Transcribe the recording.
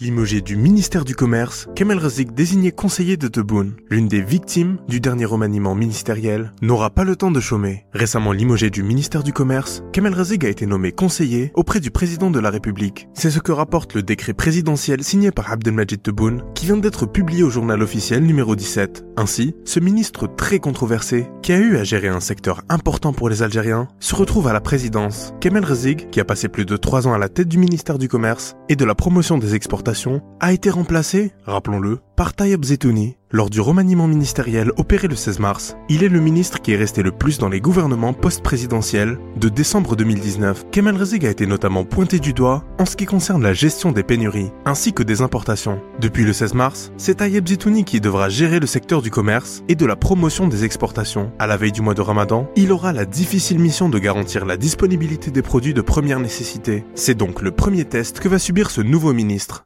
Limogé du ministère du Commerce, Kamel Razik désigné conseiller de Tebboune, l'une des victimes du dernier remaniement ministériel, n'aura pas le temps de chômer. Récemment limogé du ministère du Commerce, Kamel Razik a été nommé conseiller auprès du président de la République. C'est ce que rapporte le décret présidentiel signé par Abdelmajid Tebboune, qui vient d'être publié au journal officiel numéro 17. Ainsi, ce ministre très controversé, qui a eu à gérer un secteur important pour les Algériens, se retrouve à la présidence. Kamel Razik, qui a passé plus de trois ans à la tête du ministère du Commerce et de la promotion des exportations, a été remplacé, rappelons-le, par Tayyip Zetouni. Lors du remaniement ministériel opéré le 16 mars, il est le ministre qui est resté le plus dans les gouvernements post-présidentiels de décembre 2019. Kemal Rezig a été notamment pointé du doigt en ce qui concerne la gestion des pénuries ainsi que des importations. Depuis le 16 mars, c'est Tayyip Zetouni qui devra gérer le secteur du commerce et de la promotion des exportations. À la veille du mois de Ramadan, il aura la difficile mission de garantir la disponibilité des produits de première nécessité. C'est donc le premier test que va subir ce nouveau ministre.